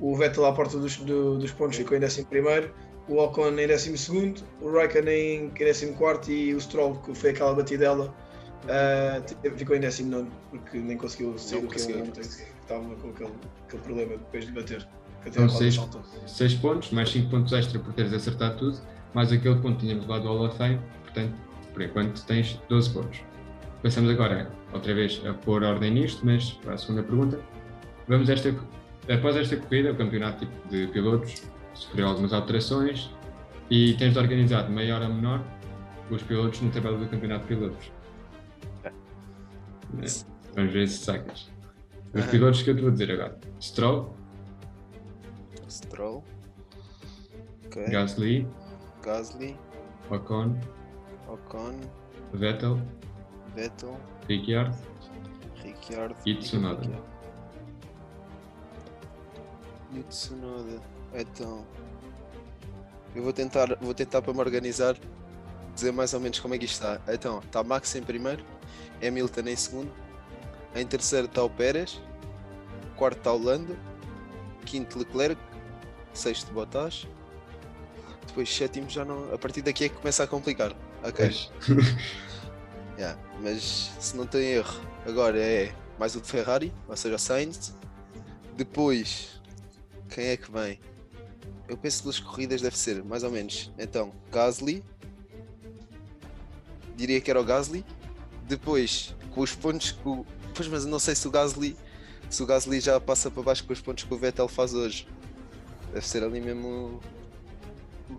o Vettel à porta dos, do- dos pontos ficou em décimo primeiro, o Ocon em décimo segundo, o Raikkonen em décimo quarto e o Stroll, que foi aquela batidela, te- ficou em décimo nono, porque nem conseguiu sair do ele que estava com aquele, aquele problema depois de bater. São saltou. 6 pontos, mais 5 pontos extra por teres acertado tudo, mais aquele ponto que tínhamos levado ao Hall of Fame, portanto, por enquanto tens 12 pontos. Passamos agora, outra vez, a pôr ordem nisto, mas para a segunda pergunta. Vamos esta, após esta corrida, o campeonato tipo de pilotos sofreu algumas alterações e tens de organizar de maior a menor os pilotos no tabela do campeonato de pilotos. É, Vamos ver se sacas. Os Aham. pilotos que eu te vou dizer agora. Stroll, Stroll. Ok. Gasly, Gasly, Ocon, Ocon, Vettel, Vettel, Ricciardo, Ricciardo E Tsunoda. E Tsunoda. Então. eu vou tentar, vou tentar para me organizar, dizer mais ou menos como é que isto está. Então, está Max em primeiro, Hamilton em segundo, em terceiro está o Pérez, quarto está o Lando, quinto Leclerc, sexto Bottas, depois sétimo já não. A partir daqui é que começa a complicar. Ok. Pois. Yeah, mas se não tem erro, agora é mais o de Ferrari, ou seja, o Sainz. Depois, quem é que vem? Eu penso que duas corridas deve ser, mais ou menos. Então, Gasly. Diria que era o Gasly. Depois, com os pontos que o. Pois, mas eu não sei se o Gasly. Se o Gasly já passa para baixo com os pontos que o Vettel faz hoje. Deve ser ali mesmo.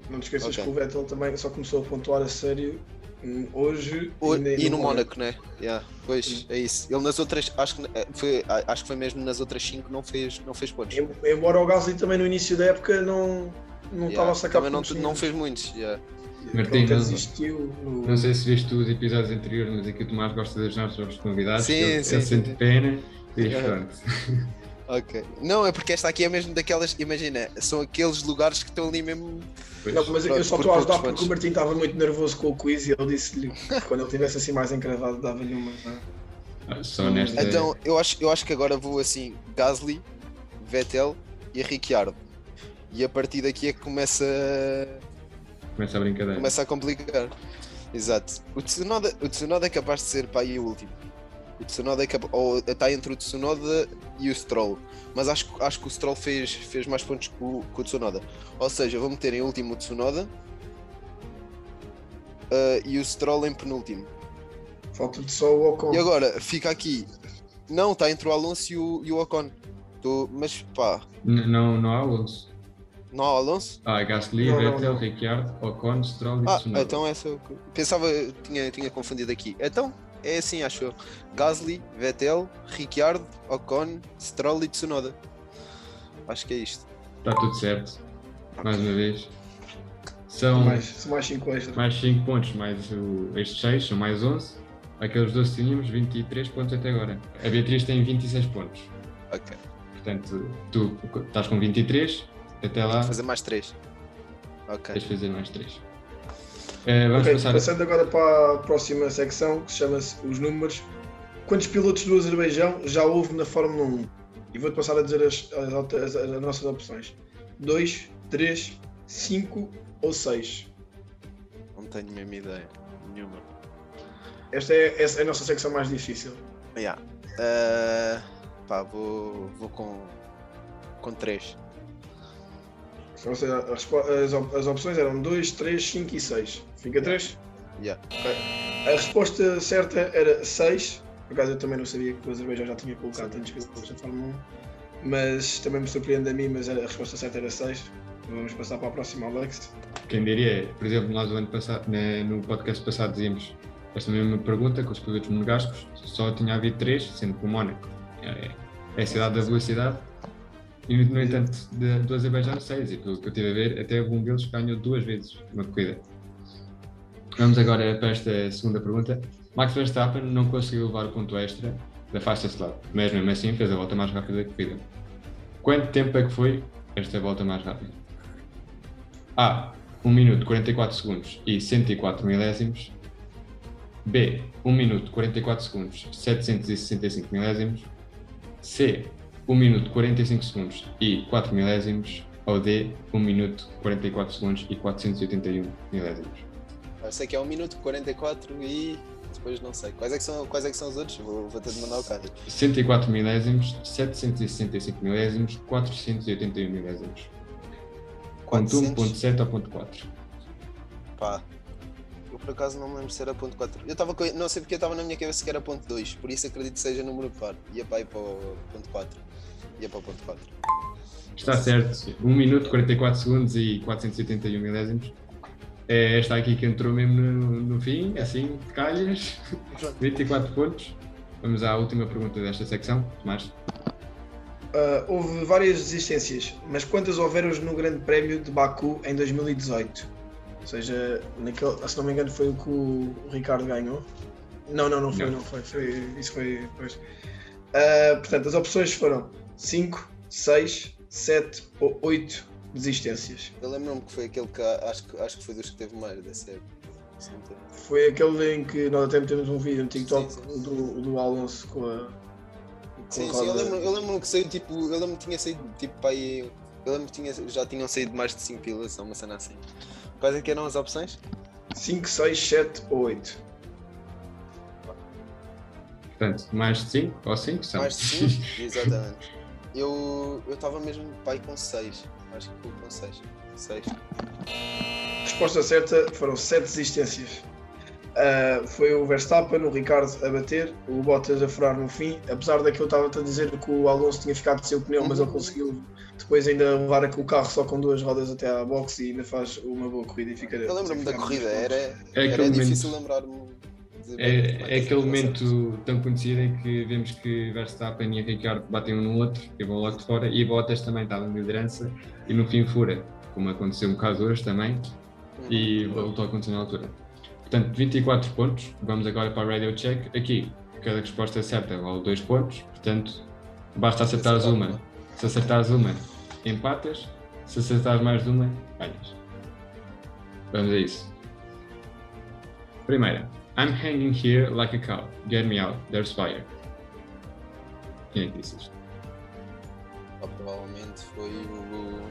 Não te esqueças Ok. que o Vettel também só começou a pontuar a sério hum, hoje O- nem e no Mónaco. Mónaco, né? Yeah, pois, é isso. Ele nas outras, acho que, eh, foi, acho que foi mesmo nas outras 5 não fez, não fez pontos. Em- Embora o Gasly também no início da época não, não Yeah, estava a sacar Também não, não fez muitos. yeah. Martim, não- no- Não sei se viste os episódios anteriores, mas aqui o Tomás gosta das nossas convidados. Sim, ele, sim, ele sim, sente sim. pena e pronto. Ok. Não, é porque esta aqui é mesmo daquelas, imagina, são aqueles lugares que estão ali mesmo. Pois. Não, mas eu só estou a ajudar porque o. Martim estava muito nervoso com o quiz e eu disse-lhe que quando ele estivesse assim mais encravado dava-lhe uma. Ah, Só nesta. Então, eu acho, eu acho que agora vou assim: Gasly, Vettel e Ricciardo. E a partir daqui é que começa, Começa a brincadeira. começa a complicar. Exato. O Tsunoda, o Tsunoda é capaz de ser para aí o último. O Tsunoda é capaz, ou está entre o Tsunoda e o Stroll. Mas acho, acho que o Stroll fez, fez mais pontos que o, que o Tsunoda. Ou seja, vou meter em último o Tsunoda ah, e o Stroll em penúltimo. Falta-te só o Ocon. E agora, fica aqui. Não, está entre o Alonso e o, e o Ocon. Tô- mas pá, N- Não, não há Alonso. não há Alonso? Ah, Gasly, Não, não, Vettel, não. Ricciardo, Ocon, Stroll e Ah, Tsunoda. então essa. eu Pensava, tinha, tinha confundido aqui. Então, é assim, acho eu. Gasly, Vettel, Ricciardo, Ocon, Stroll e Tsunoda. Acho que é isto. Está tudo certo. Mais uma vez. São Mais, são mais 5 extra. mais 5 pontos, mais o, estes 6, são mais 11. Aqueles 12 tínhamos 23 pontos até agora. A Beatriz tem 26 pontos. Ok. Portanto, tu estás com 23, até lá Vou fazer mais três. Ok. tens de fazer mais 3. Vamos Ok, passar. passando agora para a próxima secção que chama-se Os Números. Quantos pilotos do Azerbaijão já houve na Fórmula 1? E vou-te passar a dizer as, as, as- as nossas opções: 2, 3, 5 ou 6. Não tenho mesmo ideia. Nenhuma. Esta é, essa é a nossa secção mais difícil. Yeah. Ah, pá, vou, vou com. Com três. Ou seja, as, as opções eram 2, 3, 5 e 6. Fica 3? Yeah. A resposta certa era 6. Por acaso eu também não sabia que o Azerbaijão já tinha colocado tantos pilotos na Fórmula 1. Mas também me surpreende a mim, mas a resposta certa era 6. Vamos passar para a próxima, Alex. Quem diria, por exemplo, nós o ano passado, no podcast passado dizíamos esta mesma pergunta com os pilotos monegascos, só tinha havido 3, sendo que o Mónaco é, é a cidade da velocidade. E, no entanto, de- do Azerbaijão 6, e pelo que eu estive a ver, até um deles ganhou duas vezes uma corrida. Vamos agora para esta segunda pergunta. Max Verstappen não conseguiu levar o ponto extra da fastest lap, mas mesmo assim fez a volta mais rápida da corrida. Quanto tempo é que foi esta volta mais rápida? A. 1 minuto 44 segundos e 104 milésimos. B. 1 minuto 44 segundos 765 milésimos. C. 1 minuto 45 segundos e 4 milésimos. Ou D. 1 minuto 44 segundos e 481 milésimos. Eu sei que é 1 minuto 44 e depois não sei. Quais é que são, quais é que são os outros? Vou, vou ter de mandar o carro. 104 milésimos, 765 milésimos, 481 milésimos. Ponto 1, 400. ponto 7 ou ponto 4. Pá. Eu por acaso não me lembro se era ponto 4. Eu estava. Não sei porque eu estava na minha cabeça que era ponto 2, por isso acredito que seja número par. Ia para ir para o ponto 4. Ia para o ponto 4. Está certo. 1 minuto 44 segundos e 481 milésimos. É esta aqui que entrou mesmo no, no fim, assim, de calhas. 24 pontos. Vamos à última pergunta desta secção. Tomás. Ah, houve várias desistências, mas quantas houveram no Grande Prémio de Baku em 2018? Ou seja, naquele, se não me engano, foi o que o Ricardo ganhou. Não, não, não foi, Não. não, foi, foi. Isso foi. Pois. Ah, portanto, as opções foram 5, 6, 7 ou 8 desistências. Eu lembro-me que foi aquele que acho, que acho que foi dos que teve mais dessa época. Foi aquele em que nós até temos um vídeo no TikTok Sim, sim. Do, do Alonso com a. com Sim, sim, eu roda- lembro, eu lembro que saiu tipo. Eu lembro que tinha saído tipo para aí. Eu lembro que tinha, já tinham saído mais de 5 pilas, uma cena assim. Quais é que eram as opções? 5, 6, 7 ou 8. Portanto, mais de 5 ou 5 são. Mais de 5? Exatamente. Eu estava mesmo pai com 6. Acho que fui com 6. 6. Resposta certa foram 7 desistências. Ah, foi o Verstappen, o Ricardo a bater, o Bottas a furar no fim, apesar daquilo estava a dizer que o Alonso tinha ficado sem o pneu, mas ele conseguiu depois ainda levar o carro só com duas rodas até à boxe e ainda faz uma boa corrida e fica Eu lembro-me da corrida, era, É era aquele difícil lembrar-me. É, é aquele momento tão conhecido em que vemos que Verstappen e Ricardo batem um no outro e vão logo de fora e Bottas também estava na liderança e no fim fura, como aconteceu um caso hoje também Uhum. e voltou a acontecer na altura. Portanto, 24 pontos, vamos agora para a Radio Check. Aqui, cada resposta certa vale 2 pontos, portanto, basta acertares uma. Se acertares uma, empatas, se acertares mais de uma, ganhas. Vamos a isso. Primeira. I'm hanging here like a cow. Get me out. There's fire. Quem é que disse isto? Pá, provavelmente foi o.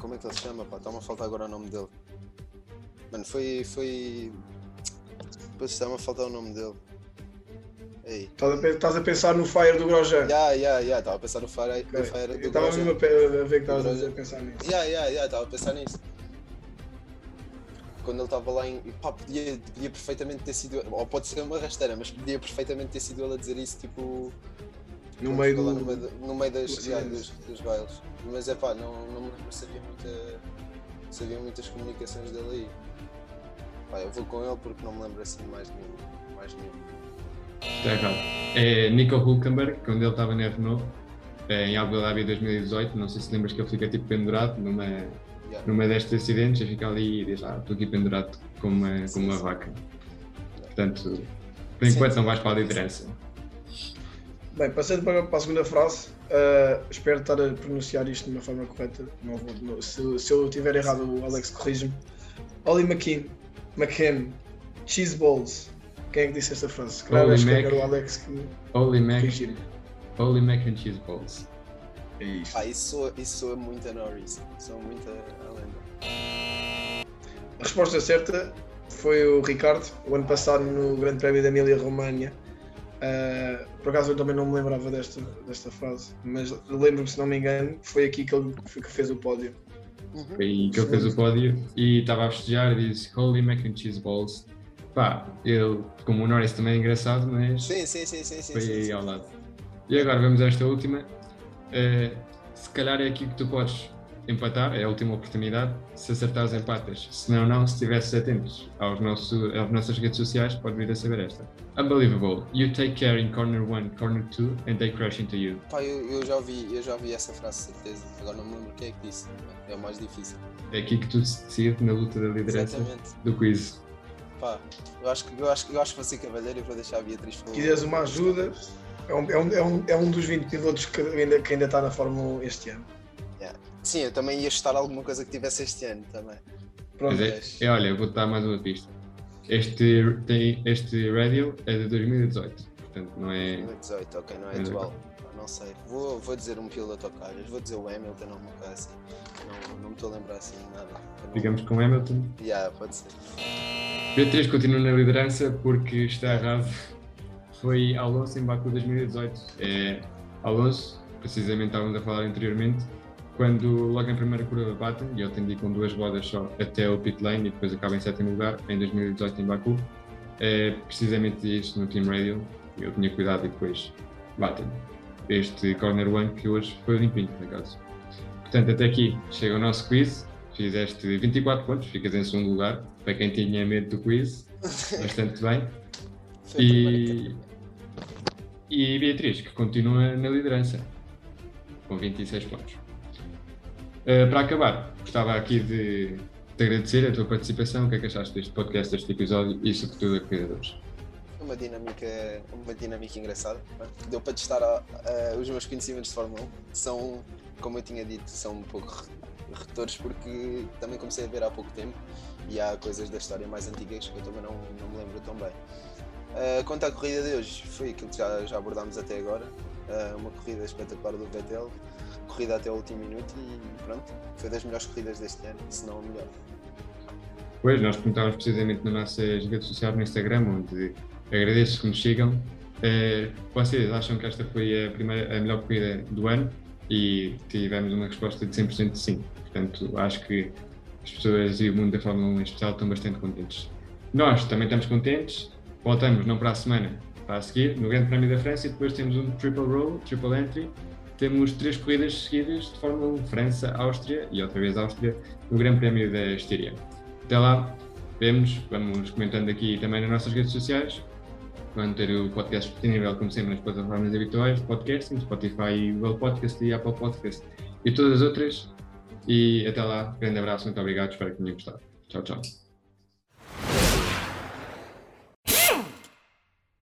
Como é que ele se chama? Pá, está-me a faltar agora o nome dele. Mano, foi. foi... Depois está-me a faltar o nome dele. Ei. Estás a, pensar no Fire do Grosjean. Ya, ya, ya, estava a pensar no Fire, no Ok. fire Eu do estava Grosjean. mesmo a, pe- a ver que estavas a pensar nisso. Ya, ya, ya, estava a pensar nisso. Quando ele estava lá em. Pá, podia, podia perfeitamente ter sido. Ou pode ser uma rasteira, mas podia perfeitamente ter sido ele a dizer isso, tipo. No meio do. no meio, do- no meio das, já, dos, dos bailes. Mas é pá, não, não me lembro se havia, muita, se havia muitas comunicações dele aí. Pá, eu vou com ele porque não me lembro assim mais nenhum. Mais nenhum. Está errado. É Nico Hulkenberg, quando ele estava na Renault, eh, em Abu Dhabi 2018. Não sei se lembras que ele fica tipo pendurado numa, Yeah. numa destes acidentes e fica ali e diz: Ah, estou aqui pendurado como uma, como uma vaca. Portanto, por enquanto não vais para a liderança. Bem, passando para, para a segunda frase, ah, espero estar a pronunciar isto de uma forma correta. Não vou- não- se, se eu tiver errado, o Alex corrige-me. Ollie McKean, McCann, Cheese Balls. Quem é que disse esta frase? Ollie acho que Mac. era o Alex que Holy Mac, Mac and Cheese Balls. É isto. Pá, isso soa, isso soa muito a Norris. Soa muito a, a lenda. A resposta certa foi o Ricardo, o ano passado no Grande Prémio da Emília-Romanha. Ah, por acaso eu também não me lembrava desta, desta frase, mas lembro-me, se não me engano, foi aqui que ele que fez o pódio. Foi aí que ele fez o pódio e estava a festejar e disse Holy Mac and Cheese Balls. Pá, ele, como o Norris também é engraçado, mas Sim, sim, sim, sim, sim. foi sim, aí sim. ao lado. E agora vamos a esta última. Eh, se calhar é aqui que tu podes empatar, é a última oportunidade. Se acertares, empatas. Se não, não. Se estivesses atentos aos nosso, às nossas redes sociais, pode vir a saber esta. Unbelievable. You take care in corner 1, corner 2 and they crash into you. Pá, eu, eu já ouvi, eu já ouvi essa frase, certeza. Agora não me lembro quem é que disse. É o mais difícil. É aqui que tu se decides na luta da liderança Exatamente. do quiz. Pá, eu acho que eu acho, que- eu acho que vou ser cavalheiro e vou deixar a Beatriz falar. Se quiseres uma ajuda, é um, é um, é um, é um dos 20 pilotos que ainda, que ainda está na Fórmula 1 este ano. Sim, eu também ia estar alguma coisa que tivesse este ano também. Pronto, Mas é, é, olha, vou-te dar mais uma pista. Este, tem, este radio é de 2018, portanto não é. 2018, ok, não é É. atual. Não sei. Vou, vou dizer um piloto ao calhas, vou dizer o Hamilton ou uma coisa assim. Não, não me estou a lembrar assim de nada. Não- Digamos com Hamilton. Yeah, pode ser. Beatriz continua na liderança porque está errado. Foi Alonso em Baku 2018. É Alonso, precisamente estávamos a falar anteriormente, quando logo em primeira curva batem, e de ir com duas rodas só até o pit lane e depois acaba em sétimo lugar em 2018 em Baku. É precisamente isso no Team Radio. Eu tinha cuidado e depois batem. Este corner one que hoje foi limpinho, por acaso. Portanto, até aqui chega o nosso quiz. Fizeste 24 pontos, ficas em segundo lugar. Para quem tinha medo do quiz, bastante bem. Foi E. e Beatriz, que continua na liderança, com 26 pontos. Uh, para acabar, gostava aqui de te agradecer a tua participação. O que é que achaste deste podcast, deste episódio e, sobretudo, a criadores? uma dinâmica, uma dinâmica engraçada. Deu para testar a, a, os meus conhecimentos de Fórmula 1. São, como eu tinha dito, são um pouco retores porque também comecei a ver há pouco tempo e há coisas da história mais antigas que eu também não, não me lembro tão bem. Uh, quanto à corrida de hoje, foi aquilo que já, já abordámos até agora. Uh, uma corrida espetacular do Vettel, corrida até o último minuto e pronto, foi das melhores corridas deste ano, se não a melhor. Pois, nós perguntávamos precisamente nas nossas redes sociais no Instagram, onde agradeço que nos sigam. Uh, vocês acham que esta foi a, primeira, a melhor corrida do ano? E tivemos uma resposta de 100% de sim. Portanto, acho que as pessoas e o mundo da Fórmula 1 em especial estão bastante contentes. Nós também estamos contentes, voltamos não para a semana, para a seguir, no Grande Prémio da França, e depois temos um triple roll, triple entry. Temos três corridas seguidas de Fórmula 1, França, Áustria e outra vez Áustria, no Grande Prémio da Estíria. Até lá, vemos, vamos comentando aqui também nas nossas redes sociais. Vamos ter o podcast disponível, como sempre, nas plataformas habituais podcasting, Spotify, Google Podcast e Apple Podcast e todas as outras. E até lá, grande abraço, muito obrigado, espero que tenham gostado. Tchau, tchau.